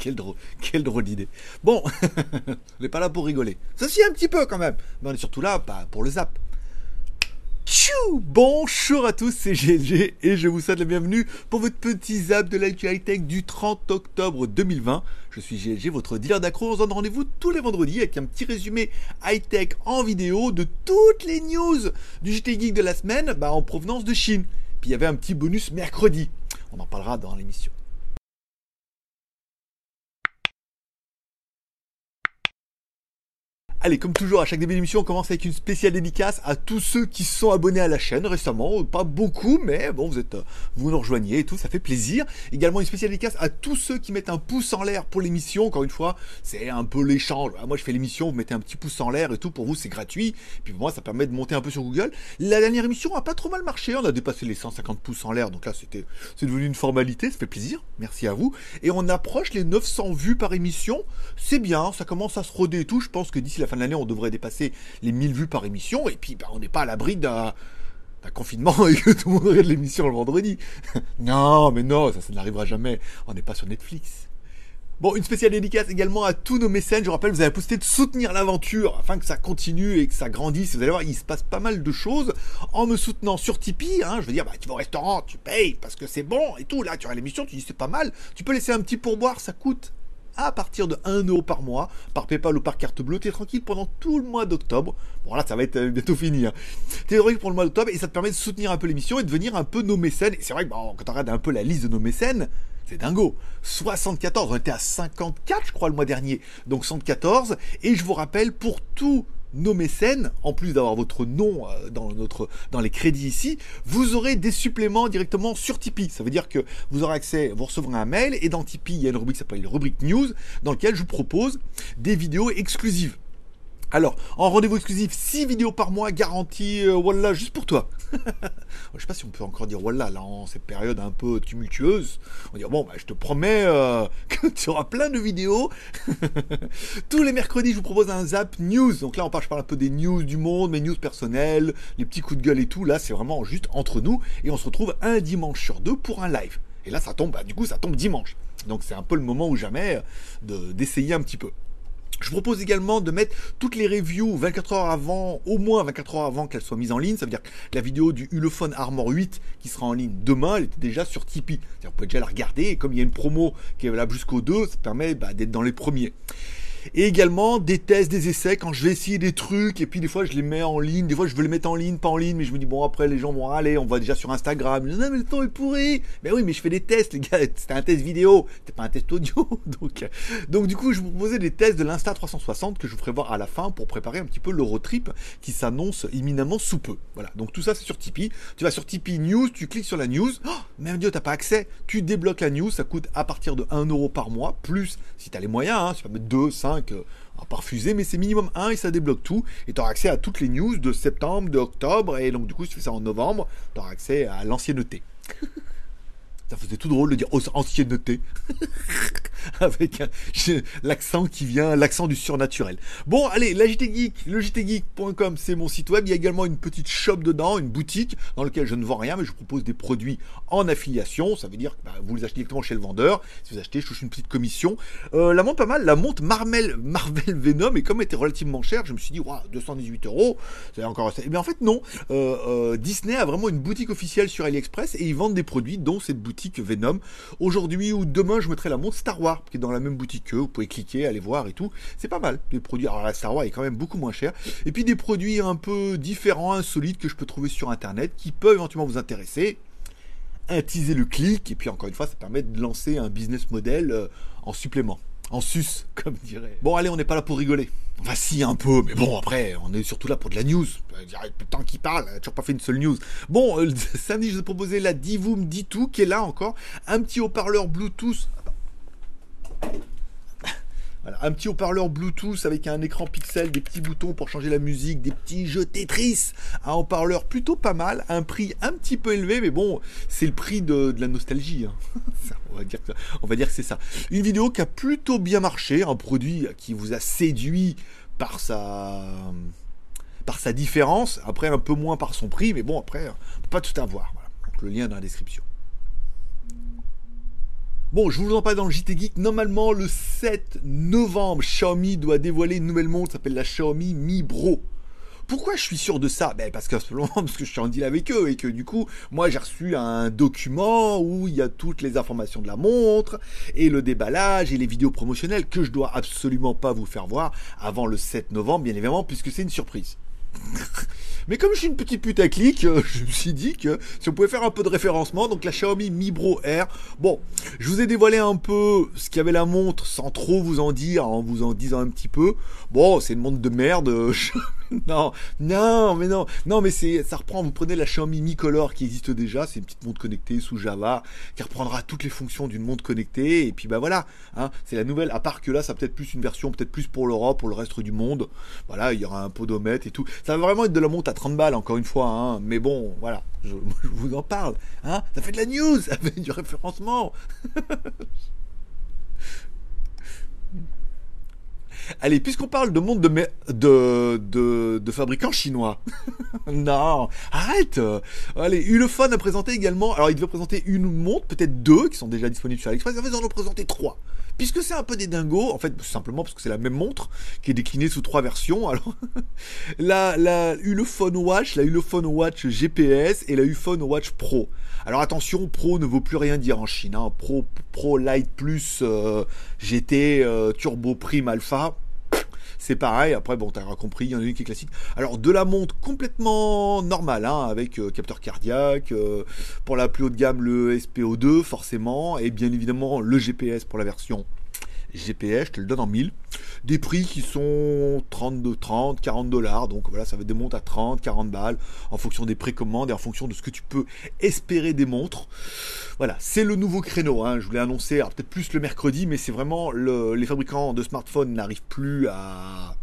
quelle drôle, drôle d'idée. Bon, on n'est pas là pour rigoler. Ceci un petit peu quand même. Mais on est surtout là pour le zap. Tchou Bonjour à tous, c'est GLG et je vous souhaite la bienvenue pour votre petit zap de l'actualité tech du 30 octobre 2020. Je suis GLG, votre dealer d'accro. On se donne rendez-vous tous les vendredis avec un petit résumé high-tech en vidéo de toutes les news du JT Geek de la semaine bah, en provenance de Chine. Puis il y avait un petit bonus mercredi. On en parlera dans l'émission. Allez, comme toujours, à chaque début d'émission, on commence avec une spéciale dédicace à tous ceux qui sont abonnés à la chaîne récemment. Pas beaucoup, mais bon, vous êtes, vous nous rejoignez et tout, ça fait plaisir. Également une spéciale dédicace à tous ceux qui mettent un pouce en l'air pour l'émission. Encore une fois, c'est un peu l'échange. Moi, je fais l'émission, vous mettez un petit pouce en l'air et tout. Pour vous, c'est gratuit. Puis pour moi, ça permet de monter un peu sur Google. La dernière émission a pas trop mal marché. On a dépassé les 150 pouces en l'air. Donc là, c'était, c'est devenu une formalité. Ça fait plaisir. Merci à vous. Et on approche les 900 vues par émission. C'est bien. Ça commence à se roder et tout. Je pense que d'ici la fin de l'année, on devrait dépasser les 1000 vues par émission. Et puis, bah, on n'est pas à l'abri d'un confinement et que tout le monde regarde l'émission le vendredi. non, mais non, ça, ça n'arrivera jamais. On n'est pas sur Netflix. Bon, une spéciale dédicace également à tous nos mécènes. Je rappelle, vous avez posté de soutenir l'aventure afin que ça continue et que ça grandisse. Vous allez voir, il se passe pas mal de choses en me soutenant sur Tipeee. Hein, je veux dire, bah, tu vas au restaurant, tu payes parce que c'est bon et tout. Là, tu as l'émission, tu dis c'est pas mal. Tu peux laisser un petit pourboire, ça coûte à partir de 1 euro par mois, par PayPal ou par carte bleue. T'es tranquille pendant tout le mois d'octobre. Bon là, ça va être euh, bientôt fini. Hein. T'es tranquille pour le mois d'octobre et ça te permet de soutenir un peu l'émission et de devenir un peu nos mécènes. Et c'est vrai que quand on regarde un peu la liste de nos mécènes, c'est dingo. 74, on était à 54 je crois le mois dernier. Donc 114. Et je vous rappelle, pour tout nos mécènes, en plus d'avoir votre nom euh, dans, les crédits ici, vous aurez des suppléments directement sur Tipeee. Ça veut dire que vous aurez accès, vous recevrez un mail et dans Tipeee, il y a une rubrique qui s'appelle rubrique news dans laquelle je vous propose des vidéos exclusives. Alors, en rendez-vous exclusif, 6 vidéos par mois garanties, euh, voilà, juste pour toi. je sais pas si on peut encore dire voilà, là, en cette période un peu tumultueuse. On dit, bon, bah, je te promets euh, tu auras plein de vidéos. Tous les mercredis, je vous propose un Zap News. Donc là, on parle, je parle un peu des news du monde, mes news personnelles, les petits coups de gueule et tout. Là, c'est vraiment juste entre nous. Et on se retrouve un dimanche sur deux pour un live. Et là, ça tombe, bah, du coup, ça tombe dimanche. Donc c'est un peu le moment où jamais d'essayer un petit peu. Je vous propose également de mettre toutes les reviews 24 heures avant, au moins 24 heures avant qu'elles soient mises en ligne. Ça veut dire que la vidéo du Ulefone Armor 8 qui sera en ligne demain, elle était déjà sur Tipeee. Vous pouvez déjà la regarder et comme il y a une promo qui est valable jusqu'au 2, ça permet bah, d'être dans les premiers. Et également des tests, des essais quand je vais essayer des trucs et puis des fois je les mets en ligne, des fois je veux les mettre en ligne, pas en ligne, mais je me dis bon après les gens vont aller, on va déjà sur Instagram. Non mais le temps est pourri. Mais oui mais je fais des tests les gars, c'était un test vidéo, c'était pas un test audio. Donc donc du coup je vous proposais des tests de l'Insta 360 que je vous ferai voir à la fin pour préparer un petit peu l'Eurotrip qui s'annonce imminemment sous peu. Voilà donc tout ça c'est sur Tipeee. Tu vas sur Tipeee News, tu cliques sur la news. Oh, mais Dieu t'as pas accès. Tu débloques la news, ça coûte à partir de 1 euro par mois plus si tu as les moyens. Hein, tu vas mettre 2, 5 euh, à pas refuser, mais c'est minimum 1 et ça débloque tout. Et tu auras accès à toutes les news de septembre, d'octobre, et donc du coup, si tu fais ça en novembre, tu auras accès à l'ancienneté. Ça faisait tout drôle de dire ancienneté. Avec l'accent qui vient, l'accent du surnaturel. Bon, allez, la JT Geek, le jtgeek.com, c'est mon site web. Il y a également une petite shop dedans, une boutique dans laquelle je ne vends rien, mais je propose des produits en affiliation. Ça veut dire que bah, vous les achetez directement chez le vendeur. Si vous achetez, je touche une petite commission. Euh, la montre pas mal, la montre Marvel, Marvel Venom, et comme elle était relativement chère, je me suis dit, waouh, 218 euros, c'est encore Mais en fait, non. Euh, euh, Disney a vraiment une boutique officielle sur AliExpress et ils vendent des produits, dont cette boutique Venom. Aujourd'hui ou demain, je mettrai la montre Star Wars qui est dans la même boutique que vous pouvez cliquer, aller voir et tout. C'est pas mal. Les produits, alors la Star Wars est quand même beaucoup moins cher. Et puis des produits un peu différents, insolites que je peux trouver sur internet qui peuvent éventuellement vous intéresser. Utiliser le clic et puis encore une fois, ça permet de lancer un business model euh, en supplément en sus, comme dirait. Bon, allez, on n'est pas là pour rigoler. Enfin, si, un peu, mais bon, après, on est surtout là pour de la news. A le temps qu'il parle, toujours pas fait une seule news. Bon, euh, samedi, je vous ai la Divoom D2, qui est là encore. Un petit haut-parleur Bluetooth un petit haut-parleur Bluetooth avec un écran pixel, des petits boutons pour changer la musique, des petits jeux Tetris. Un haut-parleur plutôt pas mal, un prix un petit peu élevé, mais bon, c'est le prix de, la nostalgie. Hein. on, va dire que, c'est ça. Une vidéo qui a plutôt bien marché, un produit qui vous a séduit par sa différence, après un peu moins par son prix, mais bon, après, pas tout avoir. le lien dans la description. Bon, je vous en parle dans le JT Geek. Normalement, le 7 novembre, Xiaomi doit dévoiler une nouvelle montre, s'appelle la Xiaomi Mi Bro. Pourquoi je suis sûr de ça? Ben parce que parce que je suis en deal avec eux et que du coup, moi j'ai reçu un document où il y a toutes les informations de la montre et le déballage et les vidéos promotionnelles que je dois absolument pas vous faire voir avant le 7 novembre, bien évidemment, puisque c'est une surprise. Mais comme je suis une petite pute à clic, euh, je me suis dit que si on pouvait faire un peu de référencement, donc la Xiaomi Mi Bro R. Bon, je vous ai dévoilé un peu ce qu'il y avait la montre sans trop vous en dire, en vous en disant un petit peu. Bon, c'est une montre de merde. non, non, mais non, non, mais c'est, ça reprend. Vous prenez la Xiaomi Mi Color qui existe déjà, c'est une petite montre connectée sous Java qui reprendra toutes les fonctions d'une montre connectée. Et puis bah voilà, hein, c'est la nouvelle. À part que là, ça peut-être plus une version, peut-être plus pour l'Europe, pour le reste du monde. Voilà, il y aura un podomètre et tout. Ça va vraiment être de la montre à 30 balles, encore une fois. Hein, mais bon, voilà, je, vous en parle. Hein, ça fait de la news, ça fait du référencement. Allez, puisqu'on parle de monde de, de, de, fabricants chinois. non, arrête Allez, Ulefone a présenté également... Alors, il devait présenter une montre, peut-être deux, qui sont déjà disponibles sur AliExpress. Ils en ont présenté trois. Puisque c'est un peu des dingos, en fait, simplement parce que c'est la même montre qui est déclinée sous trois versions. Alors, la, la Ulefone Watch, la Ulefone Watch GPS et la Ulefone Watch Pro. Alors attention, Pro ne vaut plus rien dire en Chine. Hein. Pro, Pro Light Plus euh, GT euh, Turbo Prime Alpha c'est pareil. Après, bon, t'as compris, il y en a une qui est classique. Alors, de la montre complètement normale, hein, avec euh, capteur cardiaque, pour la plus haute gamme, le SPO2, forcément, et bien évidemment, le GPS pour la version GPS, je te le donne en 1000. Des prix qui sont 30, 30 40 dollars. Donc voilà, ça va des montres à 30, 40 balles en fonction des précommandes et en fonction de ce que tu peux espérer des montres. Voilà, c'est le nouveau créneau. Hein. Je voulais annoncer, peut-être plus le mercredi, mais c'est vraiment les fabricants de smartphones n'arrivent plus à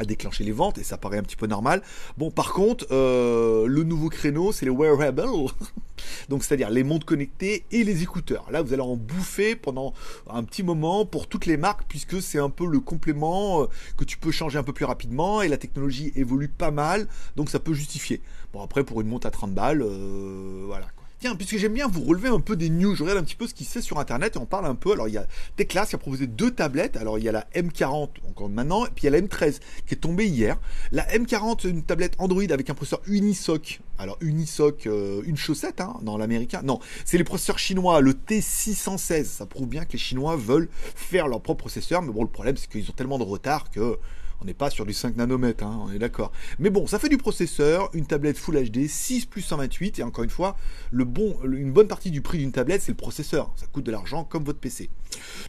à déclencher les ventes et ça paraît un petit peu normal. Bon, par contre, euh, le nouveau créneau, c'est les wearables, donc c'est-à-dire les montres connectées et les écouteurs. Là, vous allez en bouffer pendant un petit moment pour toutes les marques puisque c'est un peu le complément euh, que tu peux changer un peu plus rapidement et la technologie évolue pas mal, donc ça peut justifier. Bon, après, pour une montre à 30 balles, euh, voilà. Tiens, puisque j'aime bien vous relever un peu des news, je regarde un petit peu ce qui se fait sur internet et on parle un peu. Alors il y a Teclas qui a proposé deux tablettes. Alors il y a la M40 encore maintenant, et puis il y a la M13 qui est tombée hier. La M40 c'est une tablette Android avec un processeur Unisoc. Alors Unisoc, euh, une chaussette hein, dans l'américain. Non, c'est les processeurs chinois, le T616. Ça prouve bien que les Chinois veulent faire leur propre processeur, mais bon le problème c'est qu'ils ont tellement de retard que on n'est pas sur du 5 nanomètres, hein, on est d'accord. Mais bon, ça fait du processeur, une tablette Full HD, 6 plus 128, et encore une fois, une bonne partie du prix d'une tablette, c'est le processeur. Ça coûte de l'argent comme votre PC.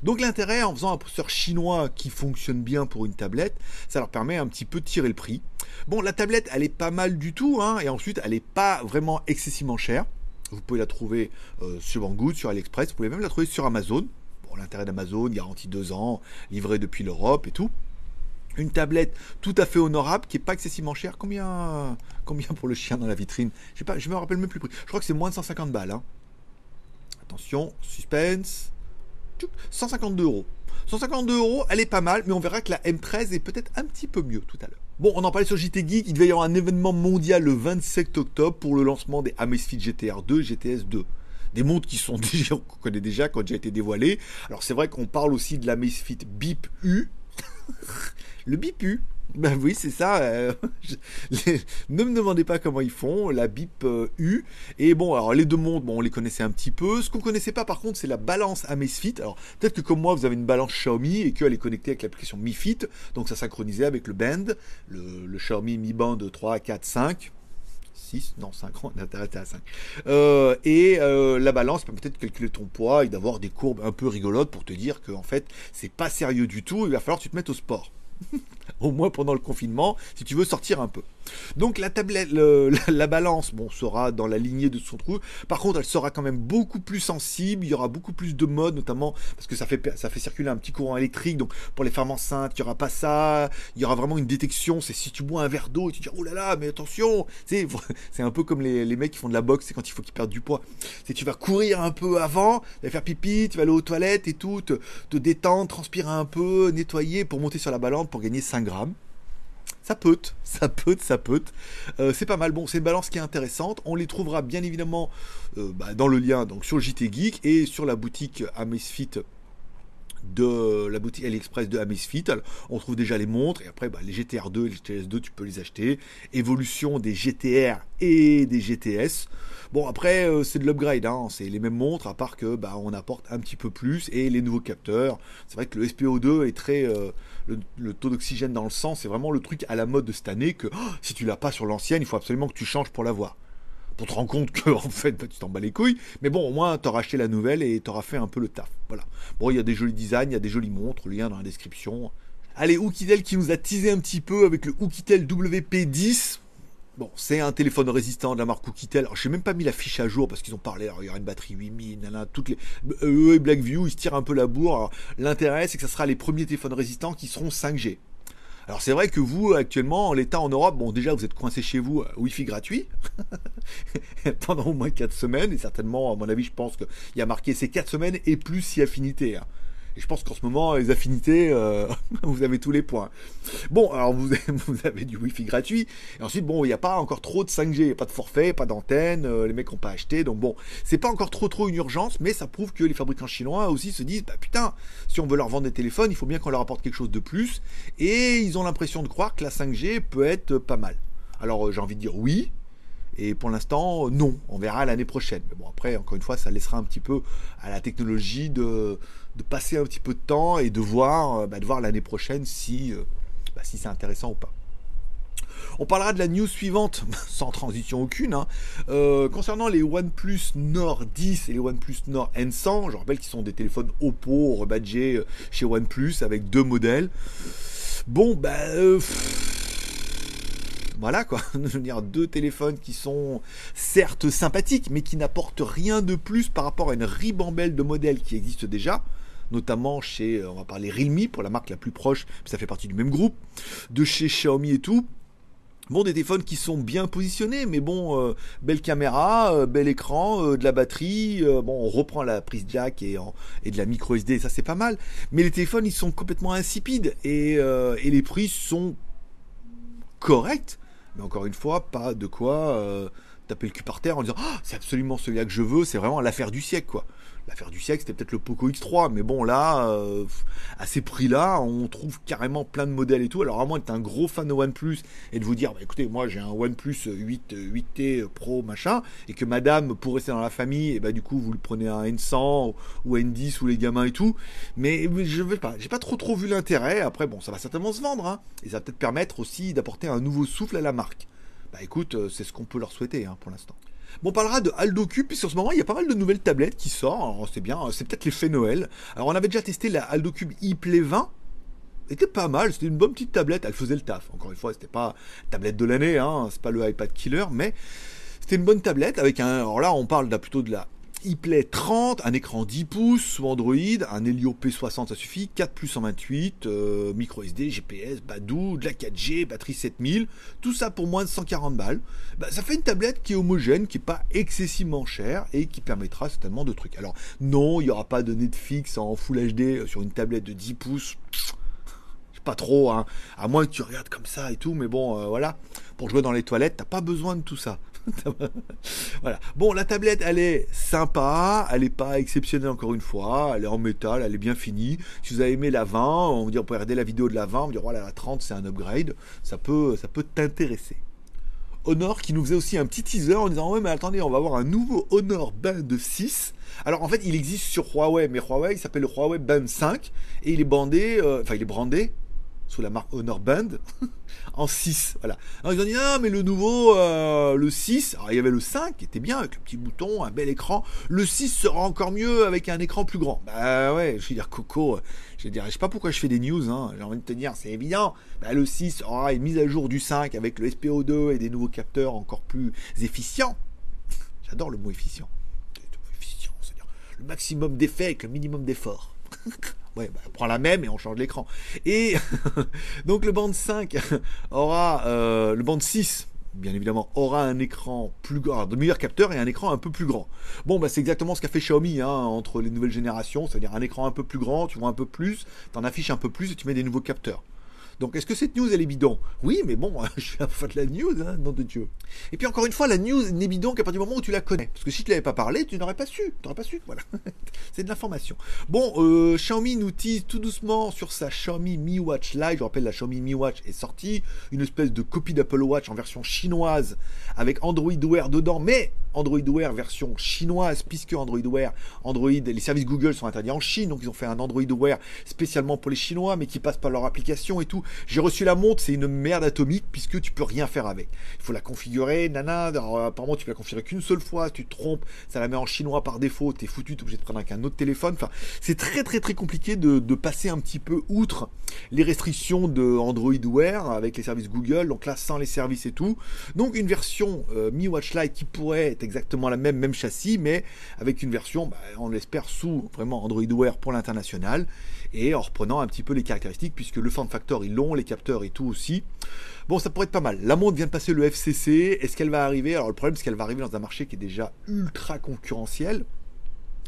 Donc l'intérêt en faisant un processeur chinois qui fonctionne bien pour une tablette, ça leur permet un petit peu de tirer le prix. Bon, la tablette, elle est pas mal du tout, hein, et ensuite, elle n'est pas vraiment excessivement chère. Vous pouvez la trouver euh, sur Banggood, sur AliExpress, vous pouvez même la trouver sur Amazon. Bon, l'intérêt d'Amazon, garantie 2 ans, livré depuis l'Europe et tout une tablette tout à fait honorable qui est pas excessivement chère. Combien, combien pour le chien dans la vitrine? Je ne me rappelle même plus le prix. Je crois que c'est moins de 150 balles. Hein. Attention, suspense. 152 euros. 152 euros, elle est pas mal, mais on verra que la M13 est peut-être un petit peu mieux tout à l'heure. Bon, on en parlait sur JT Geek, il devait y avoir un événement mondial le 27 octobre pour le lancement des Amazfit GTR 2 GTS 2 des montres qui sont déjà, qu'on connaît déjà, qui ont déjà été dévoilées. Alors c'est vrai qu'on parle aussi de la Beep U, le bipu. Ben oui, c'est ça. Euh, ne me demandez pas comment ils font, la BIP euh, U. Et bon, alors les deux montres, bon, on les connaissait un petit peu. Ce qu'on connaissait pas par contre, c'est la balance Amazfit. Alors peut-être que comme moi, vous avez une balance Xiaomi et qu'elle est connectée avec l'application Mi Fit. Donc ça synchronisait avec le Band, le, le Xiaomi Mi Band 3, 4, 5. 6, non 5, on est à 5. Euh, et euh, la balance peut peut-être calculer ton poids et d'avoir des courbes un peu rigolotes pour te dire que en fait c'est pas sérieux du tout, il va falloir que tu te mettes au sport. au moins pendant le confinement, si tu veux sortir un peu. Donc la tablette, la, balance, bon, sera dans la lignée de son trou. Par contre, elle sera quand même beaucoup plus sensible. Il y aura beaucoup plus de modes, notamment parce que ça fait ça fait circuler un petit courant électrique. Donc pour les femmes enceintes, il y aura pas ça. Il y aura vraiment une détection. C'est si tu bois un verre d'eau tu dis oh là là, mais attention. C'est c'est un peu comme les, les, mecs qui font de la boxe, c'est quand il faut qu'ils perdent du poids. C'est tu vas courir un peu avant, tu vas faire pipi, tu vas aller aux toilettes et tout, te, te détendre, transpirer un peu, nettoyer pour monter sur la balance pour gagner 5 grammes. ça peut, ça peut, ça peut. Euh, c'est pas mal. Bon, c'est une balance qui est intéressante. On les trouvera bien évidemment euh, bah, dans le lien donc sur JT Geek et sur la boutique Amazfit de la boutique AliExpress de Amazfit. on trouve déjà les montres et après bah, les GTR2 et les GTS2 tu peux les acheter. Évolution des GTR et des GTS. Bon après euh, c'est de l'upgrade, hein. c'est les mêmes montres à part que bah, on apporte un petit peu plus et les nouveaux capteurs. C'est vrai que le SPO2 est très euh, le, taux d'oxygène dans le sang, c'est vraiment le truc à la mode de cette année que oh, si tu l'as pas sur l'ancienne, il faut absolument que tu changes pour l'avoir pour te rendre compte que en fait bah, tu t'en bats les couilles. Mais bon, au moins t'auras acheté la nouvelle et t'auras fait un peu le taf. Voilà. Bon, il y a des jolis designs, il y a des jolies montres, lien dans la description. Allez, Oukitel qui nous a teasé un petit peu avec le Oukitel WP10. Bon, c'est un téléphone résistant de la marque Oukitel. Alors, j'ai même pas mis la fiche à jour parce qu'ils ont parlé. Alors, il y aura une batterie 8000, nana, toutes les. Eux et Blackview, ils se tirent un peu la bourre. l'intérêt, c'est que ça sera les premiers téléphones résistants qui seront 5G. Alors c'est vrai que vous, actuellement, en l'état en Europe, bon déjà vous êtes coincé chez vous, euh, Wi-Fi gratuit, pendant au moins 4 semaines, et certainement, à mon avis, je pense qu'il y a marqué ces 4 semaines et plus si affinité. Hein. Et je pense qu'en ce moment, les affinités, euh, vous avez tous les points. Bon, alors vous avez, du Wi-Fi gratuit. Et ensuite, bon, il n'y a pas encore trop de 5G, il n'y a pas de forfait, pas d'antenne, euh, les mecs n'ont pas acheté. Donc bon, c'est pas encore trop trop une urgence, mais ça prouve que les fabricants chinois aussi se disent, bah putain, si on veut leur vendre des téléphones, il faut bien qu'on leur apporte quelque chose de plus. Et ils ont l'impression de croire que la 5G peut être pas mal. Alors euh, j'ai envie de dire oui, et pour l'instant, non. On verra l'année prochaine. Mais bon, après, encore une fois, ça laissera un petit peu à la technologie de, passer un petit peu de temps et de voir, euh, bah, voir l'année prochaine si, euh, bah, si c'est intéressant ou pas. On parlera de la news suivante, sans transition aucune, hein. euh, concernant les OnePlus Nord 10 et les OnePlus Nord N100. Je rappelle qu'ils sont des téléphones Oppo rebadgés chez OnePlus avec deux modèles. Bon, bah, voilà quoi, je deux téléphones qui sont certes sympathiques, mais qui n'apportent rien de plus par rapport à une ribambelle de modèles qui existent déjà notamment chez, euh, on va parler Realme pour la marque la plus proche, ça fait partie du même groupe, de chez Xiaomi et tout. Bon, des téléphones qui sont bien positionnés, mais bon, euh, belle caméra, euh, bel écran, de la batterie. bon, on reprend la prise jack et, et de la micro SD, ça c'est pas mal. Mais les téléphones, ils sont complètement insipides et, et les prix sont corrects. Mais encore une fois, pas de quoi taper le cul par terre en disant oh, c'est absolument celui-là que je veux, c'est vraiment l'affaire du siècle quoi l'affaire du siècle, c'était peut-être le Poco X3, mais bon, là, euh, à ces prix-là, on trouve carrément plein de modèles et tout. Alors, à moins d'être un gros fan de OnePlus et de vous dire, bah, écoutez, moi j'ai un OnePlus 8, 8T Pro, machin, et que madame, pour rester dans la famille, et bah, du coup, vous le prenez un N100 ou N10 ou les gamins et tout. Mais je vais pas, j'ai pas trop trop vu l'intérêt. Après, bon, ça va certainement se vendre, hein, et ça va peut-être permettre aussi d'apporter un nouveau souffle à la marque. Bah écoute, euh, c'est ce qu'on peut leur souhaiter hein, pour l'instant. On parlera de Aldo Cube, puisque en ce moment, il y a pas mal de nouvelles tablettes qui sortent. c'est bien, c'est peut-être l'effet Noël. Alors, on avait déjà testé la Aldo Cube ePlay 20. C'était pas mal, c'était une bonne petite tablette, elle faisait le taf. Encore une fois, c'était pas tablette de l'année, hein, c'est pas le iPad killer, mais c'était une bonne tablette avec un. Alors là, on parle plutôt de la iPlay 30, un écran 10 pouces sous Android, un Helio P60 ça suffit, 4 plus 128, euh, micro SD, GPS, Badou, de la 4G, batterie 7000, tout ça pour moins de 140 balles. Bah, ça fait une tablette qui est homogène, qui n'est pas excessivement chère et qui permettra certainement de trucs. Alors non, il n'y aura pas de Netflix en Full HD sur une tablette de 10 pouces. Pas trop, hein. à moins que tu regardes comme ça et tout, mais bon, euh, voilà, pour jouer dans les toilettes, t'as pas besoin de tout ça. Bon, la tablette, elle est sympa, elle n'est pas exceptionnelle encore une fois, elle est en métal, elle est bien finie. Si vous avez aimé la 20, on vous dire, peut regarder la vidéo de la 20, on vous dire, voilà, la 30, c'est un upgrade, ça peut, ça peut t'intéresser. Honor qui nous faisait aussi un petit teaser en disant ouais mais attendez on va avoir un nouveau Honor Band 6 alors en fait il existe sur Huawei mais Huawei il s'appelle le Huawei Band 5 et il est bandé euh, enfin il est brandé sous la marque Honor Band en 6. Voilà. Alors ils ont dit ah mais le nouveau, euh, le 6, alors il y avait le 5 qui était bien avec le petit bouton, un bel écran. Le 6 sera encore mieux avec un écran plus grand. Bah ouais, je vais dire Coco, je vais dire, je sais pas pourquoi je fais des news, hein. j'ai envie de te dire, c'est évident. Bah, le 6 aura une mise à jour du 5 avec le SPO2 et des nouveaux capteurs encore plus efficients. J'adore le mot efficient. Le maximum d'effets avec le minimum d'effort. Ouais, bah, on prend la même et on change l'écran. Et donc le band 5 aura, euh, le band 6 bien évidemment, aura un écran plus grand, de meilleurs capteurs et un écran un peu plus grand. Bon, bah, c'est exactement ce qu'a fait Xiaomi hein, entre les nouvelles générations, c'est-à-dire un écran un peu plus grand, tu vois un peu plus, tu en affiches un peu plus et tu mets des nouveaux capteurs. Donc est-ce que cette news elle est bidon? Oui, mais bon, je suis à la de la news, hein, nom de Dieu. Et puis encore une fois, la news n'est bidon qu'à partir du moment où tu la connais. Parce que si tu l'avais pas parlé, tu n'aurais pas su. Tu n'aurais pas su, voilà. C'est de l'information. Bon, euh, Xiaomi nous tease tout doucement sur sa Xiaomi Mi Watch Lite. Je rappelle, la Xiaomi Mi Watch est sortie. Une espèce de copie d'Apple Watch en version chinoise avec Android Wear dedans, mais Android Wear version chinoise, puisque Android Wear, Android, les services Google sont interdits en Chine, donc ils ont fait un Android Wear spécialement pour les Chinois, mais qui passe par leur application et tout. J'ai reçu la montre, c'est une merde atomique, puisque tu peux rien faire avec. Il faut la configurer, nana, apparemment tu peux la configurer qu'une seule fois, tu te trompes, ça la met en chinois par défaut, t'es foutu, t'es obligé de prendre avec un autre téléphone. Enfin, c'est très très très compliqué de, passer un petit peu outre les restrictions de Android Wear avec les services Google, donc là sans les services et tout. Donc une version euh, Mi Watch Lite qui pourrait être exactement la même, même châssis, mais avec une version, bah, on l'espère, sous vraiment Android Wear pour l'international, et en reprenant un petit peu les caractéristiques, puisque le form factor ils l'ont, les capteurs et tout aussi. Bon, ça pourrait être pas mal. La montre vient de passer le FCC. Est-ce qu'elle va arriver? Alors le problème, c'est qu'elle va arriver dans un marché qui est déjà ultra concurrentiel.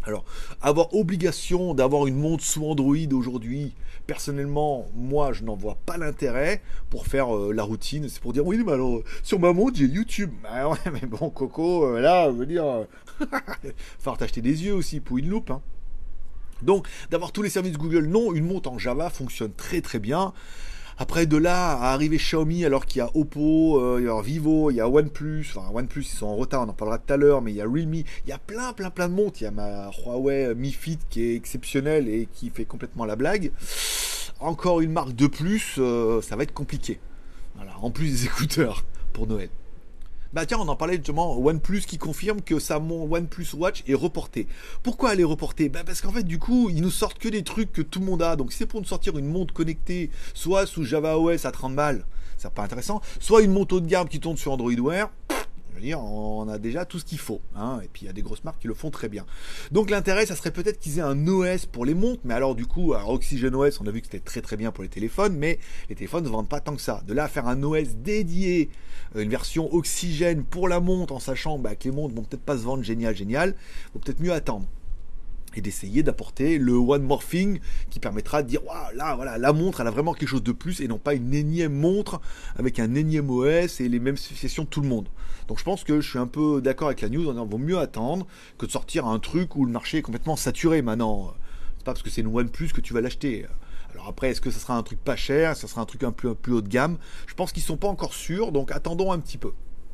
Alors, avoir obligation d'avoir une montre sous Android aujourd'hui, personnellement, moi, je n'en vois pas l'intérêt pour faire euh, la routine. C'est pour dire, oui, mais alors, sur ma montre, j'ai YouTube. Bah ouais, mais bon, Coco, euh, là, je veux dire, falloir t'acheter des yeux aussi pour une loupe. Hein. Donc, d'avoir tous les services Google, non, une montre en Java fonctionne très très bien. Après, de là à arriver Xiaomi, alors qu'il y a Oppo, euh, il y a Vivo, il y a OnePlus, enfin OnePlus ils sont en retard, on en parlera tout à l'heure, mais il y a Realme, il y a plein, plein, plein de montres. Il y a ma Huawei Mi Fit qui est exceptionnelle et qui fait complètement la blague. Encore une marque de plus, euh, ça va être compliqué. Voilà, en plus des écouteurs pour Noël. Bah tiens, on en parlait justement, OnePlus qui confirme que sa OnePlus Watch est reportée. Pourquoi elle est reportée? Bah Parce qu'en fait, du coup, ils nous sortent que des trucs que tout le monde a. Donc, c'est pour nous sortir une montre connectée, soit sous Java OS à 30 balles, c'est pas intéressant, soit une montre haut de gamme qui tourne sur Android Wear, je veux dire, on a déjà tout ce qu'il faut. Hein, et puis il y a des grosses marques qui le font très bien. Donc l'intérêt, ça serait peut-être qu'ils aient un OS pour les montres. Mais alors du coup, alors Oxygen OS, on a vu que c'était très très bien pour les téléphones, mais les téléphones ne vendent pas tant que ça. De là à faire un OS dédié, euh, une version Oxygène pour la montre, en sachant bah, que les montres vont peut-être pas se vendre génial, génial, faut peut-être mieux attendre et d'essayer d'apporter le one more thing qui permettra de dire waouh là voilà la montre elle a vraiment quelque chose de plus et non pas une énième montre avec un énième OS et les mêmes spécifications de tout le monde. Donc je pense que je suis un peu d'accord avec la news, on vaut mieux attendre que de sortir un truc où le marché est complètement saturé maintenant. C'est pas parce que c'est une OnePlus que tu vas l'acheter. Alors après, est-ce que ça sera un truc pas cher, ça sera un truc un peu plus haut de gamme? Je pense qu'ils sont pas encore sûrs, donc attendons un petit peu.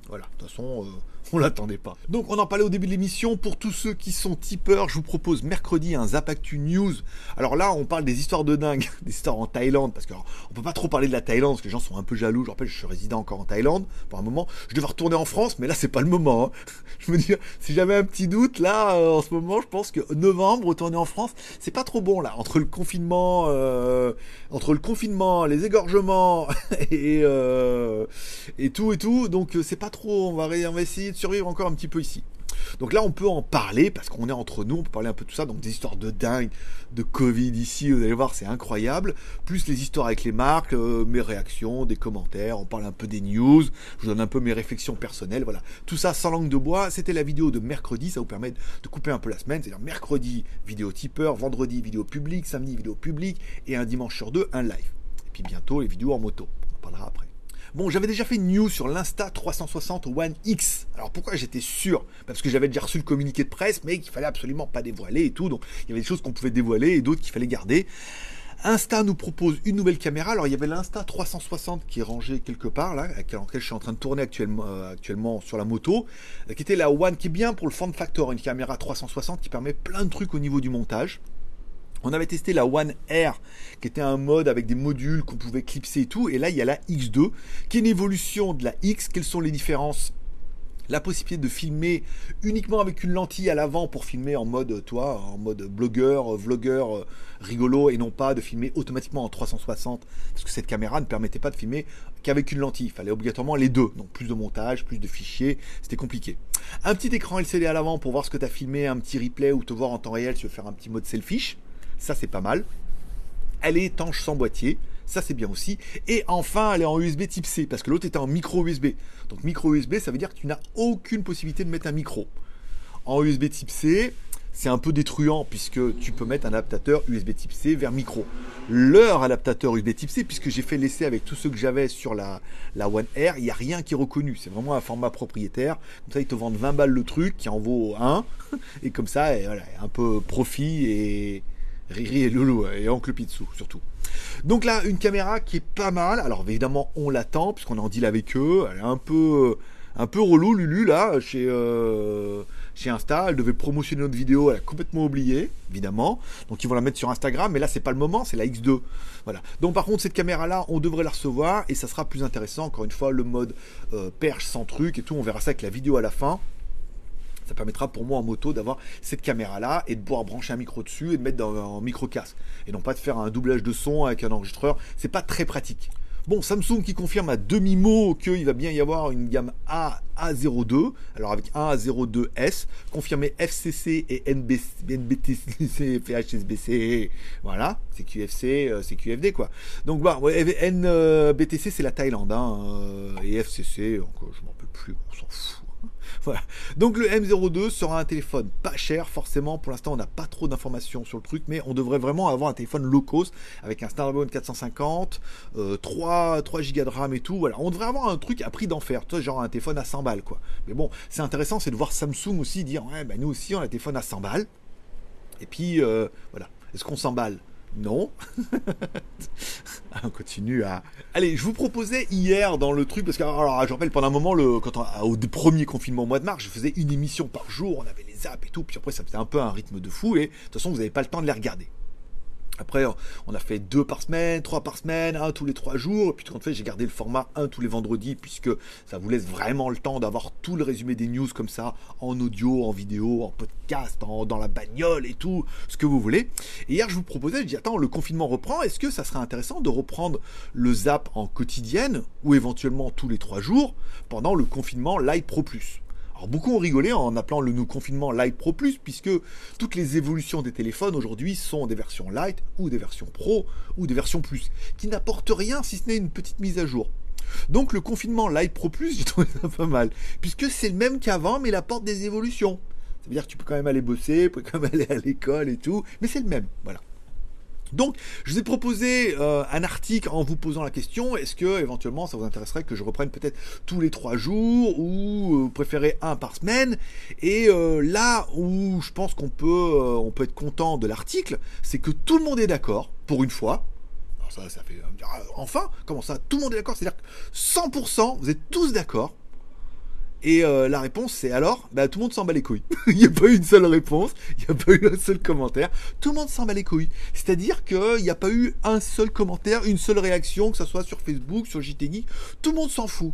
Voilà, de toute façon, euh, on l'attendait pas. Donc on en parlait au début de l'émission. Pour tous ceux qui sont tipeurs, je vous propose mercredi un Zapactu News. Alors là, on parle des histoires de dingue, des histoires en Thaïlande, parce qu'on peut pas trop parler de la Thaïlande, parce que les gens sont un peu jaloux. Je rappelle, je suis résident encore en Thaïlande pour un moment. Je devais retourner en France, mais là, c'est pas le moment. Hein. Je me dis, si j'avais un petit doute, là, euh, en ce moment, je pense que novembre, retourner en France, c'est pas trop bon là. Entre le confinement, euh, entre le confinement, les égorgements et euh, et tout et tout, donc c'est pas trop. On va, de survivre encore un petit peu ici. Donc là, on peut en parler parce qu'on est entre nous, on peut parler un peu de tout ça. Donc des histoires de dingue, de Covid ici, vous allez voir, c'est incroyable. Plus les histoires avec les marques, euh, mes réactions, des commentaires, on parle un peu des news, je vous donne un peu mes réflexions personnelles. Voilà, tout ça sans langue de bois. C'était la vidéo de mercredi, ça vous permet de couper un peu la semaine. C'est-à-dire mercredi, vidéo tipeur, vendredi, vidéo publique, samedi, vidéo publique, et un dimanche sur deux, un live. Et puis bientôt, les vidéos en moto. On en parlera après. Bon, j'avais déjà fait une news sur l'Insta 360 One X. Alors pourquoi j'étais sûr? Parce que j'avais déjà reçu le communiqué de presse, mais qu'il fallait absolument pas dévoiler et tout. Donc il y avait des choses qu'on pouvait dévoiler et d'autres qu'il fallait garder. Insta nous propose une nouvelle caméra. Alors il y avait l'Insta 360 qui est rangé quelque part là, avec laquelle je suis en train de tourner actuellement, euh, actuellement sur la moto, euh, qui était la One qui est bien pour le form factor, une caméra 360 qui permet plein de trucs au niveau du montage. On avait testé la One R, qui était un mode avec des modules qu'on pouvait clipser et tout. Et là, il y a la X2, qui est une évolution de la X. Quelles sont les différences? La possibilité de filmer uniquement avec une lentille à l'avant pour filmer en mode, toi, en mode blogueur, vlogueur euh, rigolo et non pas de filmer automatiquement en 360 parce que cette caméra ne permettait pas de filmer qu'avec une lentille. Il fallait obligatoirement les deux. Donc plus de montage, plus de fichiers, c'était compliqué. Un petit écran LCD à l'avant pour voir ce que tu as filmé, un petit replay ou te voir en temps réel si tu veux faire un petit mode selfie ça c'est pas mal. Elle est étanche sans boîtier, ça c'est bien aussi. Et enfin, elle est en USB type C, parce que l'autre était en micro USB. Donc micro USB, ça veut dire que tu n'as aucune possibilité de mettre un micro. En USB type C, c'est un peu détruisant puisque tu peux mettre un adaptateur USB Type C vers micro. Leur adaptateur USB Type C, puisque j'ai fait l'essai avec tous ceux que j'avais sur la, la One R, il n'y a rien qui est reconnu. C'est vraiment un format propriétaire. Comme ça, ils te vendent 20 balles le truc qui en vaut un. Et comme ça, un peu profit et Riri et Loulou et Oncle Picsou surtout. Donc là, une caméra qui est pas mal. Alors évidemment, on l'attend puisqu'on en deal avec eux. Elle est un peu, un peu relou, Lulu là, chez, euh, chez Insta. Elle devait promotionner notre vidéo, elle a complètement oublié, évidemment. Donc ils vont la mettre sur Instagram, mais là c'est pas le moment, c'est la X2. Voilà. Donc par contre, cette caméra là, on devrait la recevoir et ça sera plus intéressant. Encore une fois, le mode euh, perche sans truc et tout. On verra ça avec la vidéo à la fin ça permettra pour moi en moto d'avoir cette caméra là et de pouvoir brancher un micro dessus et de mettre dans, en micro casque et non pas de faire un doublage de son avec un enregistreur c'est pas très pratique Bon, Samsung qui confirme à demi-mot qu'il va bien y avoir une gamme A A02, alors avec A A02S, confirmé FCC et NBC, NBTC, FHSBC, voilà, c'est QFC, c'est QFD quoi. Donc bah, NBTC c'est la Thaïlande, hein, euh, et FCC, je m'en peux plus, on s'en fout. Voilà. Donc le M02 sera un téléphone pas cher, forcément. Pour l'instant, on n'a pas trop d'informations sur le truc, mais on devrait vraiment avoir un téléphone low cost avec un Snapdragon 450, 3, 3 Go de RAM et tout. Voilà, on devrait avoir un truc à prix d'enfer, genre un téléphone à 100 balles, quoi. Mais bon, c'est intéressant, c'est de voir Samsung aussi dire, ouais, ben nous aussi, on a un téléphone à 100 balles. Et puis, euh, voilà. Est-ce qu'on s'emballe? Non. on continue à. Allez, je vous proposais hier dans le truc, parce que, alors, je rappelle, pendant un moment, le, quand au premier confinement au mois de mars, je faisais une émission par jour, on avait les apps et tout, puis après, ça faisait un peu un rythme de fou, et de toute façon, vous n'avez pas le temps de les regarder. Après, on a fait deux par semaine, trois par semaine, un tous les trois jours. Et puis, en fait, j'ai gardé le format un tous les vendredis, puisque ça vous laisse vraiment le temps d'avoir tout le résumé des news comme ça, en audio, en vidéo, en podcast, dans la bagnole et tout, ce que vous voulez. Et hier, je vous proposais, je dis, attends, le confinement reprend. Est-ce que ça serait intéressant de reprendre le zap en quotidienne, ou éventuellement tous les trois jours, pendant le confinement Live Pro Plus? Beaucoup ont rigolé en appelant le nous confinement Light Pro Plus, puisque toutes les évolutions des téléphones aujourd'hui sont des versions Light ou des versions Pro ou des versions Plus, qui n'apportent rien si ce n'est une petite mise à jour. Donc le confinement Light Pro Plus, j'ai trouvé ça pas mal, puisque c'est le même qu'avant, mais il apporte des évolutions. Ça veut dire que tu peux quand même aller bosser, tu peux quand même aller à l'école et tout, mais c'est le même, voilà. Donc, je vous ai proposé euh, un article en vous posant la question est-ce que éventuellement ça vous intéresserait que je reprenne peut-être tous les trois jours ou euh, vous un par semaine? Et euh, là où je pense qu'on peut, on peut être content de l'article, c'est que tout le monde est d'accord pour une fois. Alors ça, ça fait enfin, comment ça? Tout le monde est d'accord, c'est-à-dire que 100%, vous êtes tous d'accord et euh, la réponse, c'est alors, bah, tout le monde s'en bat les couilles. il n'y a pas eu une seule réponse, il n'y a pas eu un seul commentaire. Tout le monde s'en bat les couilles. C'est-à-dire qu'il n'y a pas eu un seul commentaire, une seule réaction, que ce soit sur Facebook, sur JT Tout le monde s'en fout.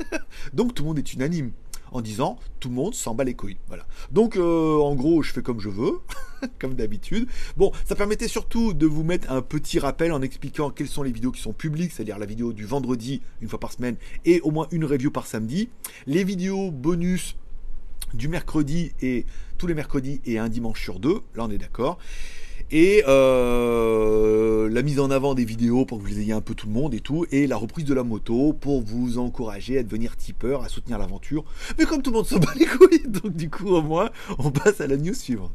Donc tout le monde est unanime en disant tout le monde s'en bat les couilles. Voilà. Donc euh, en gros, je fais comme je veux, comme d'habitude. Bon, ça permettait surtout de vous mettre un petit rappel en expliquant quelles sont les vidéos qui sont publiques, c'est-à-dire la vidéo du vendredi une fois par semaine et au moins une review par samedi. Les vidéos bonus du mercredi et tous les mercredis et un dimanche sur deux, là on est d'accord et euh, la mise en avant des vidéos pour que vous ayez un peu tout le monde et tout, et la reprise de la moto pour vous encourager à devenir tipeur, à soutenir l'aventure. Mais comme tout le monde s'en bat les couilles, donc du coup au moins on passe à la news suivante.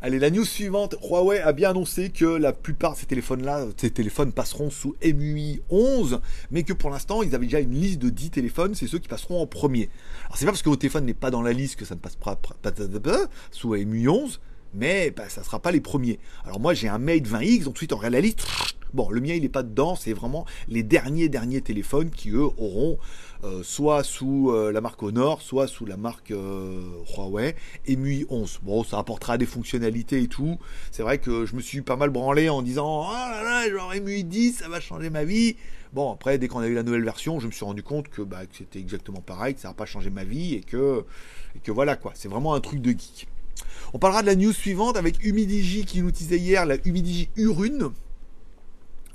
Allez, la news suivante, Huawei a bien annoncé que la plupart de ces téléphones-là, ces téléphones passeront sous MUI 11, mais que pour l'instant, ils avaient déjà une liste de 10 téléphones, c'est ceux qui passeront en premier. Alors c'est pas parce que votre téléphone n'est pas dans la liste que ça ne passe pas sous MUI 11, mais bah, ça ne sera pas les premiers. Alors moi j'ai un Mate 20X, ensuite en réalité, bon le mien il n'est pas dedans, c'est vraiment les derniers derniers téléphones qui eux auront euh, soit sous euh, la marque Honor, soit sous la marque euh, Huawei MUI 11. Bon ça apportera des fonctionnalités et tout. C'est vrai que je me suis pas mal branlé en disant oh là là genre MUI 10 ça va changer ma vie. Bon, après, dès qu'on a eu la nouvelle version, je me suis rendu compte que, bah, c'était exactement pareil, que ça n'a pas changé ma vie et que, et que voilà quoi, c'est vraiment un truc de geek. On parlera de la news suivante avec Humidigi qui nous disait hier la Humidigi Urune.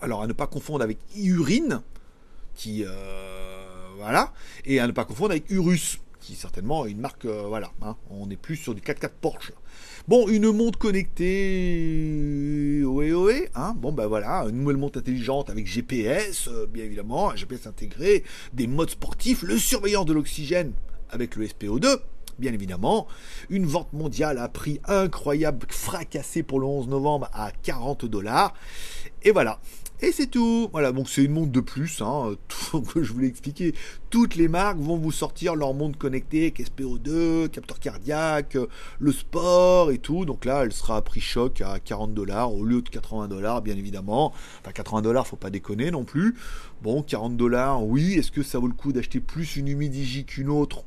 Alors à ne pas confondre avec Urine, qui euh, voilà, et à ne pas confondre avec Urus, qui certainement une marque, euh, voilà, hein. on est plus sur du 4x4 Porsche. Bon, une montre connectée, oui, oui, hein, bon ben voilà, une nouvelle montre intelligente avec GPS, euh, bien évidemment, un GPS intégré, des modes sportifs, le surveillant de l'oxygène avec le SPO2, bien évidemment. Une vente mondiale à prix incroyable, fracassé pour le 11 novembre à 40 dollars. Et voilà. Et c'est tout. Voilà, donc c'est une montre de plus, hein, tout je voulais expliquer. Toutes les marques vont vous sortir leur montre connectée avec SPO2, capteur cardiaque, le sport et tout. Donc là, elle sera à prix choc à 40 dollars au lieu de 80 dollars, bien évidemment. Enfin, 80 dollars, faut pas déconner non plus. Bon, 40 dollars, oui. Est-ce que ça vaut le coup d'acheter plus une Humidigi qu'une autre?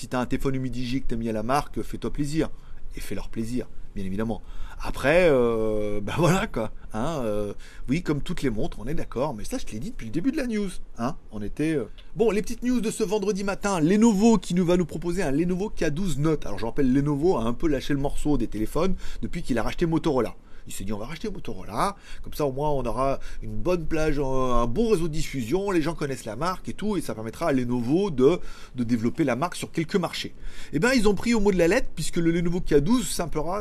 Si tu un téléphone Humidigi que mis à la marque, fais-toi plaisir. Et fais leur plaisir, bien évidemment. Après, ben voilà quoi. Hein, euh, oui, comme toutes les montres, on est d'accord, mais ça je te l'ai dit depuis le début de la news. Hein, on était. Euh, bon, les petites news de ce vendredi matin. Lenovo qui nous va nous proposer un Lenovo K12 Note. Alors je rappelle, Lenovo a un peu lâché le morceau des téléphones depuis qu'il a racheté Motorola. Il s'est dit on va racheter Motorola, comme ça au moins on aura une bonne plage, un bon réseau de diffusion, les gens connaissent la marque et tout, et ça permettra à Lenovo de, de développer la marque sur quelques marchés. Eh bien ils ont pris au mot de la lettre, puisque le Lenovo K12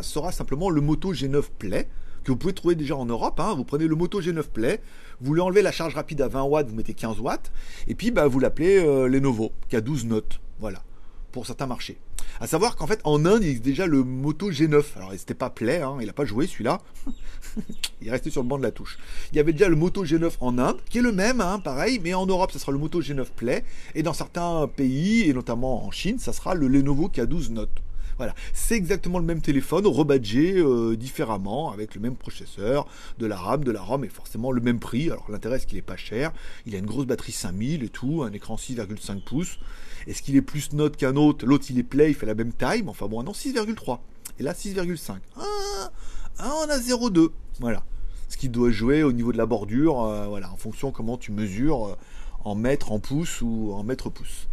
sera simplement le Moto G9 Play, que vous pouvez trouver déjà en Europe. Hein. Vous prenez le Moto G9 Play, vous lui enlevez la charge rapide à 20 watts, vous mettez 15 watts, et puis bah, vous l'appelez euh, Lenovo K12 Note. Voilà, pour certains marchés. À savoir qu'en fait, en Inde, il existe déjà le Moto G9. Alors, c'était pas Play, hein, il n'a pas joué celui-là. il est resté sur le banc de la touche. Il y avait déjà le Moto G9 en Inde, qui est le même, hein, pareil, mais en Europe, ça sera le Moto G9 Play. Et dans certains pays, et notamment en Chine, ça sera le Lenovo K12 Note. Voilà, c'est exactement le même téléphone, rebadgé euh, différemment, avec le même processeur, de la RAM, de la ROM, et forcément le même prix. Alors l'intérêt, c'est qu'il est pas cher? Il a une grosse batterie 5000 et tout, un écran 6,5 pouces. Est-ce qu'il est plus note qu'un autre? L'autre, il est play, il fait la même taille, mais enfin bon, non, 6,3. Et là, 6,5. Ah, ah, on a 0,2. Voilà. Ce qui doit jouer au niveau de la bordure, euh, voilà, en fonction comment tu mesures euh, en mètres, en pouces ou en mètres pouces.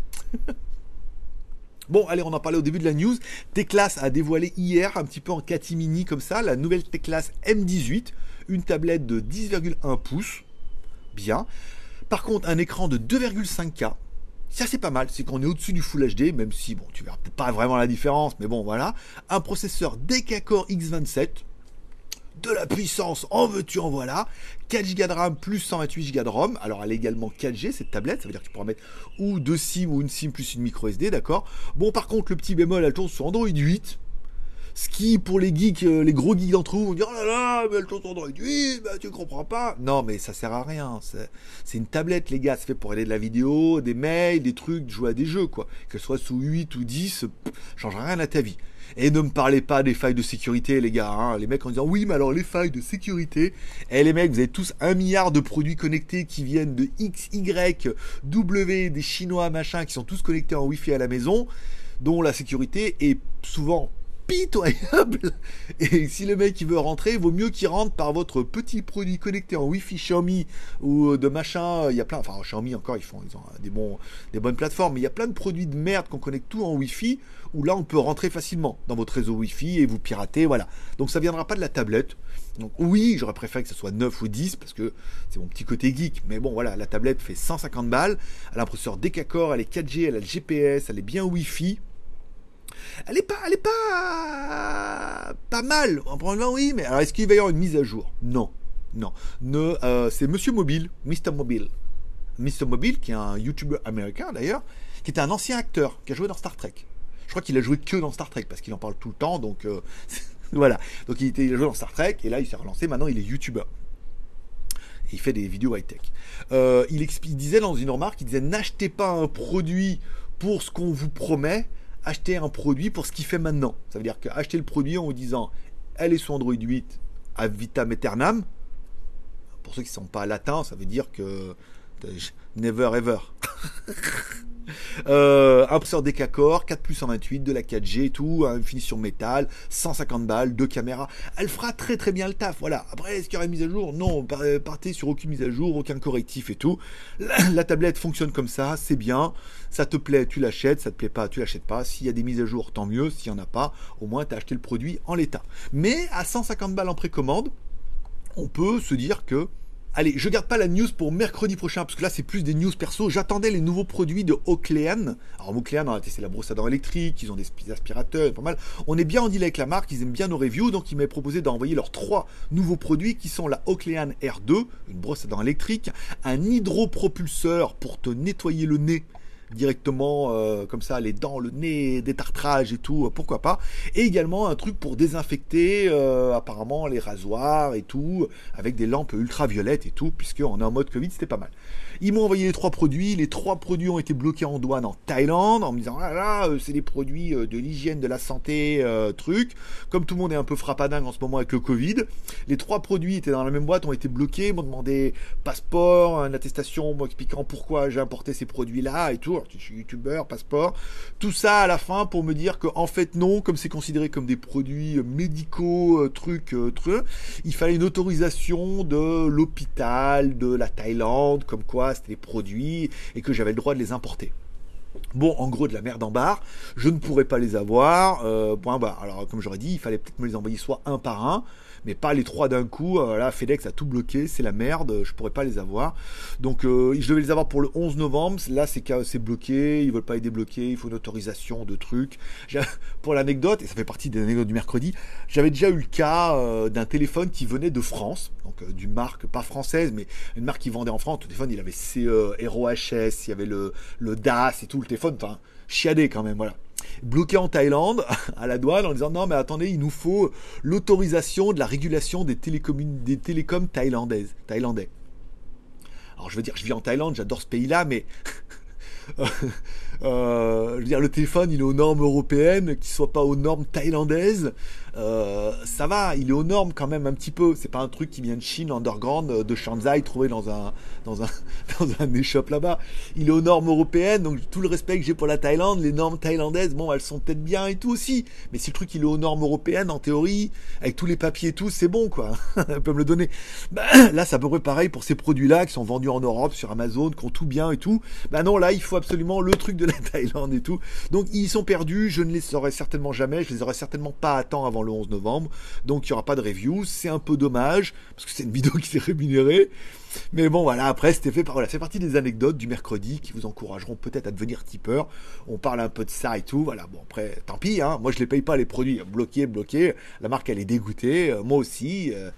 Bon, allez, on en parlait au début de la news. Teclas a dévoilé hier, un petit peu en catimini comme ça, la nouvelle Teclas M18, une tablette de 10,1 pouces. Bien. Par contre, un écran de 2,5K. Ça, c'est pas mal. C'est qu'on est au-dessus du Full HD, même si, bon, tu verras pas vraiment la différence, mais bon, voilà. Un processeur Decacore X27 de la puissance, en veux-tu, en voilà. 4 Go de RAM plus 128 Go de ROM. Alors elle est également 4G cette tablette, ça veut dire que tu pourras mettre ou deux SIM ou une SIM plus une micro SD, d'accord Bon par contre le petit bémol, elle tourne sur Android 8. Ce qui, pour les geeks, euh, les gros geeks d'entre vous, vont dire Oh là là, mais elle tourne sur Android 8, bah, tu comprends pas. Non, mais ça sert à rien. C'est une tablette, les gars. C'est fait pour aller de la vidéo, des mails, des trucs, jouer à des jeux, quoi. Que ce soit sous 8 ou 10, ça change rien à ta vie. Et ne me parlez pas des failles de sécurité, les gars. Hein. Les mecs en disant oui, mais alors les failles de sécurité. Eh, les mecs, vous avez tous un milliard de produits connectés qui viennent de X, Y, W, des Chinois, machin, qui sont tous connectés en Wi-Fi à la maison, dont la sécurité est souvent pitoyable. Et si le mec il veut rentrer, il vaut mieux qu'il rentre par votre petit produit connecté en Wi-Fi Xiaomi ou de machin. Il y a plein, enfin Xiaomi encore, ils font, ont des bons, des bonnes plateformes, mais il y a plein de produits de merde qu'on connecte tout en Wi-Fi où là on peut rentrer facilement dans votre réseau Wi-Fi et vous pirater, voilà. Donc ça viendra pas de la tablette. Donc oui, j'aurais préféré que ce soit 9 ou 10 parce que c'est mon petit côté geek. Mais bon, voilà, la tablette fait 150 balles. Elle a un processeur elle est 4G, elle a le GPS, elle est bien Wi-Fi elle est pas, elle est pas, pas mal. En premier oui, mais alors est-ce qu'il va y avoir une mise à jour? Non, non. Ne, euh, c'est Monsieur Mobile, Mr Mobile, Mr Mobile, qui est un YouTuber américain d'ailleurs, qui était un ancien acteur, qui a joué dans Star Trek. Je crois qu'il a joué que dans Star Trek parce qu'il en parle tout le temps, donc euh, voilà. Donc il, était, a joué dans Star Trek et là il s'est relancé. Maintenant il est YouTuber. il fait des vidéos high tech. Euh, il, disait dans une remarque, il disait n'achetez pas un produit pour ce qu'on vous promet, acheter un produit pour ce qu'il fait maintenant. Ça veut dire qu'acheter le produit en vous disant elle est sous Android 8 à vitam aeternam, pour ceux qui ne sont pas latins, ça veut dire que never ever. Euh, un processeur Decacore, 4 plus 128, de la 4G et tout, une finition métal, 150 balles, deux caméras. Elle fera très très bien le taf. Voilà. Après, est-ce qu'il y aura une mise à jour? Non, partez sur aucune mise à jour, aucun correctif et tout. La, tablette fonctionne comme ça, c'est bien. Ça te plaît, tu l'achètes. Ça te plaît pas, tu l'achètes pas. S'il y a des mises à jour, tant mieux. S'il n'y en a pas, au moins tu as acheté le produit en l'état. Mais à 150 balles en précommande, on peut se dire que Allez, je garde pas la news pour mercredi prochain, parce que là, c'est plus des news perso. J'attendais les nouveaux produits de Oaklean. Alors, Oaklean, on a testé la brosse à dents électrique, ils ont des aspirateurs, pas mal. On est bien en deal avec la marque, ils aiment bien nos reviews, donc ils m'avaient proposé d'envoyer leurs trois nouveaux produits qui sont la Oaklean R2, une brosse à dents électrique, un hydropropulseur pour te nettoyer le nez directement euh, comme ça les dents, le nez, des tartrages et tout, pourquoi pas. Et également un truc pour désinfecter apparemment les rasoirs et tout, avec des lampes ultraviolettes et tout, puisqu'on est en mode Covid, c'était pas mal. Ils m'ont envoyé les trois produits. Les trois produits ont été bloqués en douane en Thaïlande en me disant ah là, c'est des produits de l'hygiène, de la santé, truc. Comme tout le monde est un peu frappadingue en ce moment avec le Covid, les trois produits étaient dans la même boîte, ont été bloqués, m'ont demandé passeport, une attestation, m'expliquant pourquoi j'ai importé ces produits-là et tout. je suis youtubeur, passeport. Tout ça à la fin pour me dire que en fait non, comme c'est considéré comme des produits médicaux, euh, trucs, euh, trucs, il fallait une autorisation de l'hôpital de la Thaïlande, comme quoi c'était des produits et que j'avais le droit de les importer. Bon, en gros, de la merde en barre. Je ne pourrais pas les avoir. Euh, point barre. Alors, comme j'aurais dit, il fallait peut-être me les envoyer soit un par un mais pas les trois d'un coup. Euh, là, FedEx a tout bloqué, c'est la merde, je pourrais pas les avoir. Donc, euh, je devais les avoir pour le 11 novembre. Là, c'est c'est bloqué, ils veulent pas les débloquer, il faut une autorisation de trucs. Pour l'anecdote, et ça fait partie des anecdotes du mercredi, j'avais déjà eu le cas euh, d'un téléphone qui venait de France, donc d'une marque pas française, mais une marque qui vendait en France. Le téléphone, il avait CE, Hero HS, il y avait le, le DAS et tout, le téléphone, enfin, chiadé quand même, voilà bloqué en Thaïlande à la douane en disant non mais attendez il nous faut l'autorisation de la régulation des, des télécoms thaïlandaises thaïlandais. Alors je veux dire je vis en Thaïlande j'adore ce pays là mais euh, je veux dire le téléphone il est aux normes européennes qu'il soit pas aux normes thaïlandaises euh, ça va, il est aux normes quand même un petit peu. C'est pas un truc qui vient de Chine, underground, euh, de Shanghai, trouvé dans un, dans un, échoppe là-bas. Il est aux normes européennes, donc tout le respect que j'ai pour la Thaïlande, les normes thaïlandaises, bon, elles sont peut-être bien et tout aussi. Mais si le truc il est aux normes européennes, en théorie, avec tous les papiers et tout, c'est bon quoi. Elle peut me le donner. Bah, là, c'est à peu pareil pour ces produits-là qui sont vendus en Europe sur Amazon, qui ont tout bien et tout. Bah non, là, il faut absolument le truc de la Thaïlande et tout. Donc ils sont perdus. Je ne les saurai certainement jamais. Je les aurai certainement pas à temps avant le 11 novembre. Donc il n'y aura pas de review. C'est un peu dommage, parce que c'est une vidéo qui s'est rémunérée. Mais bon, voilà, après, c'était fait par. Voilà, c'est partie des anecdotes du mercredi qui vous encourageront peut-être à devenir tipeur. On parle un peu de ça et tout. Voilà, bon, après, tant pis, hein. Moi, je les paye pas les produits. Bloqués, bloqués. La marque, elle est dégoûtée. Euh, moi aussi. Euh,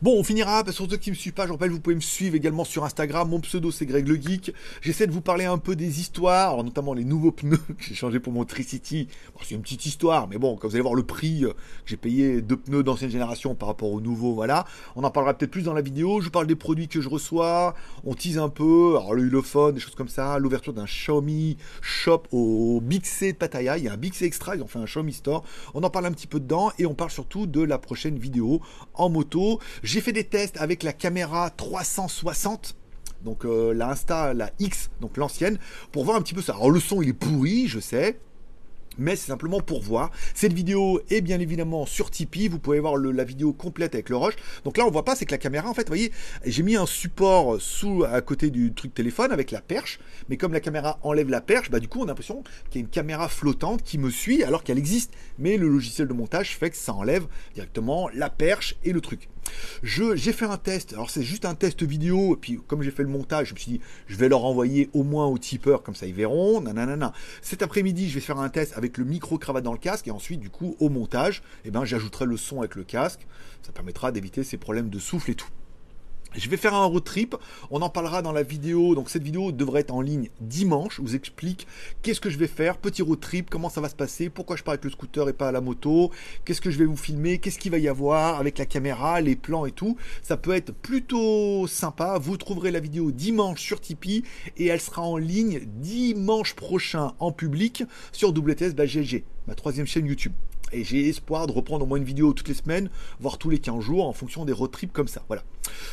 Bon, on finira, parce que pour ceux qui me suivent pas, je rappelle, vous pouvez me suivre également sur Instagram. Mon pseudo, c'est Greg le Geek. J'essaie de vous parler un peu des histoires, notamment les nouveaux pneus que j'ai changé pour mon Tricity. c'est une petite histoire, mais bon, quand vous allez voir le prix euh, que j'ai payé deux pneus d'ancienne génération par rapport aux nouveaux, voilà. On en parlera peut-être plus dans la vidéo. Je parle des produits que je reçois. On tease un peu, alors le hulophone, des choses comme ça. L'ouverture d'un Xiaomi Shop au Bixé de Pattaya. Il y a un Bixé Extra, ils ont fait un Xiaomi Store. On en parle un petit peu dedans et on parle surtout de la prochaine vidéo en moto j'ai fait des tests avec la caméra 360 donc euh, la Insta, la X, donc l'ancienne, pour voir un petit peu ça. Alors le son il est pourri, je sais, mais c'est simplement pour voir. Cette vidéo est bien évidemment sur Tipeee. Vous pouvez voir la vidéo complète avec le rush. Donc là, on voit pas, c'est que la caméra, en fait, vous voyez, j'ai mis un support sous à côté du truc téléphone avec la perche. Mais comme la caméra enlève la perche, bah du coup, on a l'impression qu'il y a une caméra flottante qui me suit alors qu'elle existe. Mais le logiciel de montage fait que ça enlève directement la perche et le truc. J'ai fait un test, alors c'est juste un test vidéo, et puis comme j'ai fait le montage, je me suis dit, je vais leur envoyer au moins au tipeur, comme ça ils verront, nanana. Cet après-midi, je vais faire un test avec le micro-cravate dans le casque, et ensuite, du coup, au montage, eh ben, j'ajouterai le son avec le casque, ça permettra d'éviter ces problèmes de souffle et tout. Je vais faire un road trip, on en parlera dans la vidéo, donc cette vidéo devrait être en ligne dimanche, je vous explique qu'est-ce que je vais faire, petit road trip, comment ça va se passer, pourquoi je pars avec le scooter et pas à la moto, qu'est-ce que je vais vous filmer, qu'est-ce qu'il va y avoir avec la caméra, les plans et tout, ça peut être plutôt sympa, vous trouverez la vidéo dimanche sur Tipeee et elle sera en ligne dimanche prochain en public sur WTS GG, ma troisième chaîne YouTube et j'ai espoir de reprendre au moins une vidéo toutes les semaines, voire tous les 15 jours en fonction des road trips comme ça. Voilà.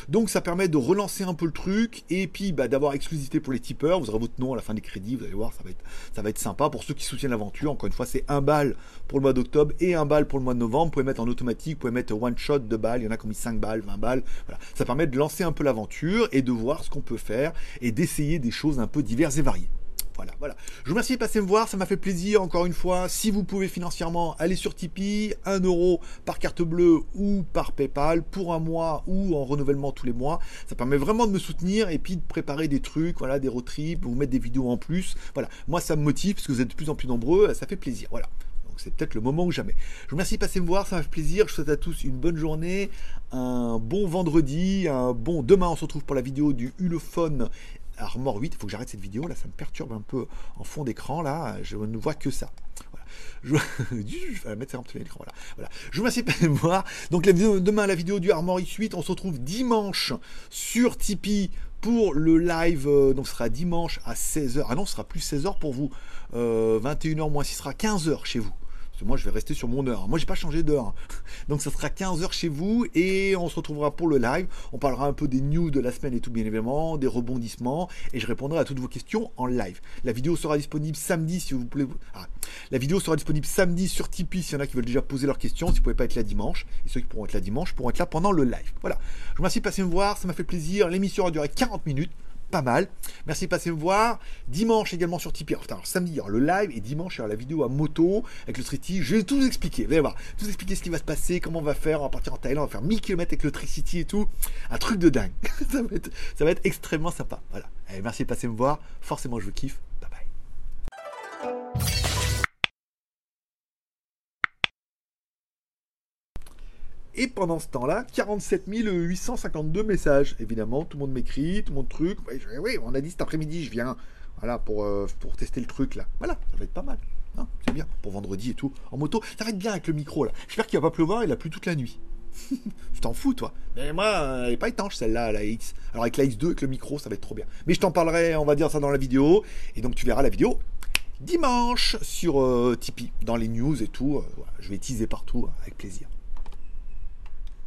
Donc ça permet de relancer un peu le truc et puis bah, d'avoir exclusivité pour les tipeurs. Vous aurez votre nom à la fin des crédits, vous allez voir, ça va être, sympa pour ceux qui soutiennent l'aventure. Encore une fois, c'est un bal pour le mois d'octobre et un bal pour le mois de novembre. Vous pouvez mettre en automatique, vous pouvez mettre one shot, deux balles, il y en a qui ont mis 5 balles, 20 balles. Voilà. Ça permet de lancer un peu l'aventure et de voir ce qu'on peut faire et d'essayer des choses un peu diverses et variées. Voilà, voilà. Je vous remercie de passer me voir, ça m'a fait plaisir encore une fois. Si vous pouvez financièrement, allez sur Tipeee, 1 euro par carte bleue ou par PayPal pour un mois ou en renouvellement tous les mois. Ça permet vraiment de me soutenir et puis de préparer des trucs, voilà, des road trips, vous mettre des vidéos en plus. Voilà, moi ça me motive parce que vous êtes de plus en plus nombreux, ça fait plaisir. Voilà c'est peut-être le moment ou jamais. Je vous remercie de passer me voir, ça m'a fait plaisir. Je souhaite à tous une bonne journée, un bon vendredi, un bon demain. On se retrouve pour la vidéo du Hulophone Armor 8. Il faut que j'arrête cette vidéo là, ça me perturbe un peu en fond d'écran là. Je ne vois que ça. Voilà. Je, vais mettre en l'écran. Voilà. voilà. Je vous remercie de voir. Donc demain la vidéo du Armor X8. On se retrouve dimanche sur Tipeee pour le live. Euh, donc ce sera dimanche à 16h. Ah non, ce sera plus 16h pour vous. 21h euh, moins ce sera 15h chez vous moi, je vais rester sur mon heure. Moi, j'ai pas changé d'heure. Donc, ça sera 15 heures chez vous et on se retrouvera pour le live. On parlera un peu des news de la semaine et tout, bien évidemment, des rebondissements et je répondrai à toutes vos questions en live. La vidéo sera disponible samedi si vous voulez. Ah. La vidéo sera disponible samedi sur Tipeee s'il y en a qui veulent déjà poser leurs questions. Si vous pouvez pas être là dimanche et ceux qui pourront être là dimanche pourront être là pendant le live. Voilà. Je vous remercie de passer me voir. Ça m'a fait plaisir. L'émission aura duré 40 minutes pas mal. Merci de passer me voir. Dimanche également sur Tipeee. Alors, samedi, il y aura le live et dimanche, il y aura la vidéo à moto avec le Triti. Je vais tout expliquer. Vous allez voir. Tout expliquer ce qui va se passer, comment on va faire. On va partir en Thaïlande, on va faire 1000 km avec le Tricity et tout. Un truc de dingue. ça, va être, extrêmement sympa. Voilà. Merci de passer me voir. Forcément, je vous kiffe. Et pendant ce temps-là, 47 852 messages. Évidemment, tout le monde m'écrit, tout le monde truc. Oui, on a dit cet après-midi, je viens. Voilà, pour, euh, pour tester le truc là. Voilà, ça va être pas mal. Hein, c'est bien. Pour vendredi et tout. En moto, ça va être bien avec le micro là. J'espère qu'il va pas pleuvoir, il a plu toute la nuit. je t'en fous, toi. Mais moi, euh, elle est pas étanche celle-là, la X. Alors avec la X2, avec le micro, ça va être trop bien. Mais je t'en parlerai, on va dire ça dans la vidéo. Et donc tu verras la vidéo dimanche sur euh, Tipeee, dans les news et tout. je vais teaser partout avec plaisir.